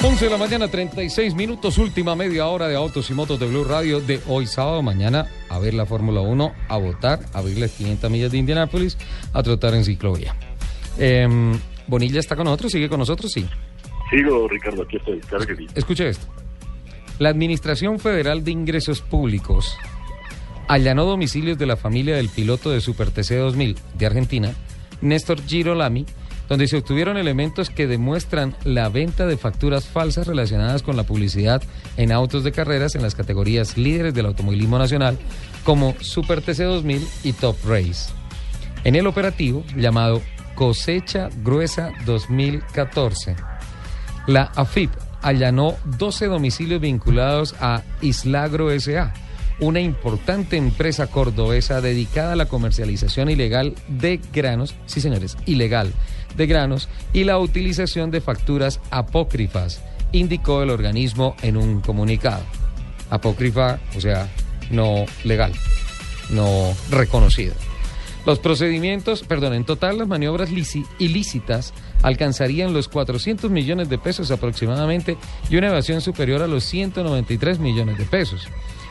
11 de la mañana, 36 minutos, última media hora de Autos y Motos de Blue Radio de hoy sábado, mañana a ver la Fórmula 1, a votar, a abrir las 500 millas de Indianápolis, a trotar en ciclovía. Em, Bonilla está con nosotros, sigue con nosotros, sí. Sigo, Ricardo, aquí estoy, claro que sí. Escuche esto. La Administración Federal de Ingresos Públicos allanó domicilios de la familia del piloto de Super TC 2000 de Argentina, Néstor Girolami, donde se obtuvieron elementos que demuestran la venta de facturas falsas relacionadas con la publicidad en autos de carreras en las categorías líderes del automovilismo nacional, como Super TC 2000 y Top Race. En el operativo llamado Cosecha Gruesa 2014, la AFIP allanó 12 domicilios vinculados a Islagro SA, una importante empresa cordobesa dedicada a la comercialización ilegal de granos, sí señores, ilegal de granos y la utilización de facturas apócrifas, indicó el organismo en un comunicado. Apócrifa, o sea, no legal, no reconocido. Los procedimientos, perdón, en total las maniobras ilícitas alcanzarían los 400 millones de pesos aproximadamente y una evasión superior a los 193 millones de pesos.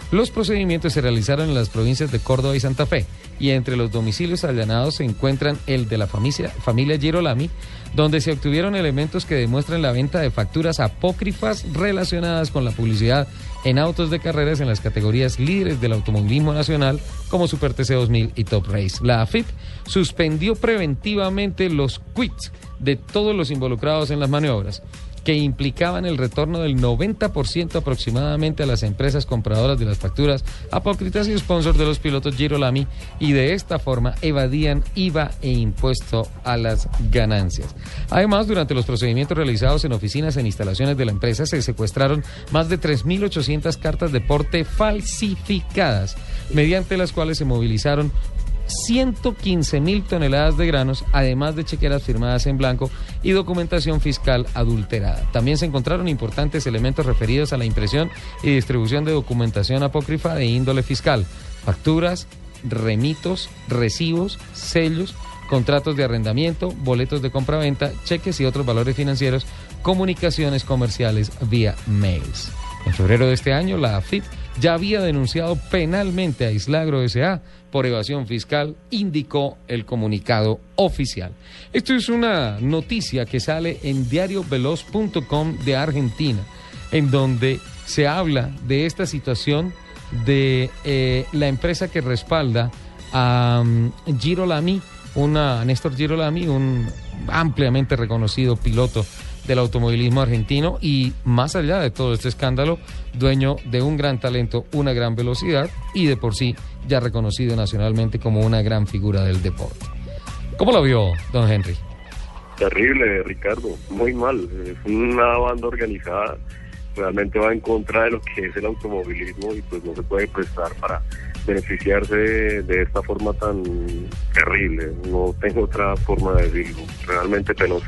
Los procedimientos se realizaron en las provincias de Córdoba y Santa Fe y entre los domicilios allanados se encuentran el de la familia, Girolami, donde se obtuvieron elementos que demuestran la venta de facturas apócrifas relacionadas con la publicidad en autos de carreras en las categorías líderes del automovilismo nacional como Super TC 2000 y Top Race. La AFIP suspendió preventivamente los quits de todos los involucrados en las maniobras que implicaban el retorno del 90% aproximadamente a las empresas compradoras de las facturas apócritas y sponsors de los pilotos Girolami y de esta forma evadían IVA e impuesto a las ganancias. Además, durante los procedimientos realizados en oficinas e instalaciones de la empresa se secuestraron más de 3.800 cartas de porte falsificadas, mediante las cuales se movilizaron 115 mil toneladas de granos, además de chequeras firmadas en blanco y documentación fiscal adulterada. También se encontraron importantes elementos referidos a la impresión y distribución de documentación apócrifa de índole fiscal, facturas, remitos, recibos, sellos, contratos de arrendamiento, boletos de compraventa, cheques y otros valores financieros, comunicaciones comerciales vía mails. En febrero de este año, la AFIP ya había denunciado penalmente a Islagro S.A. por evasión fiscal, indicó el comunicado oficial. Esto es una noticia que sale en diarioveloz.com de Argentina, en donde se habla de esta situación de eh, la empresa que respalda a um, Girolami, una, Néstor Girolami, un ampliamente reconocido piloto del automovilismo argentino y más allá de todo este escándalo, dueño de un gran talento, una gran velocidad y de por sí ya reconocido nacionalmente como una gran figura del deporte. ¿Cómo lo vio, don Henry? Terrible, Ricardo, muy mal. Es una banda organizada, realmente va en contra de lo que es el automovilismo y pues no se puede prestar para beneficiarse de, de esta forma tan terrible. No tengo otra forma de decirlo, realmente penoso.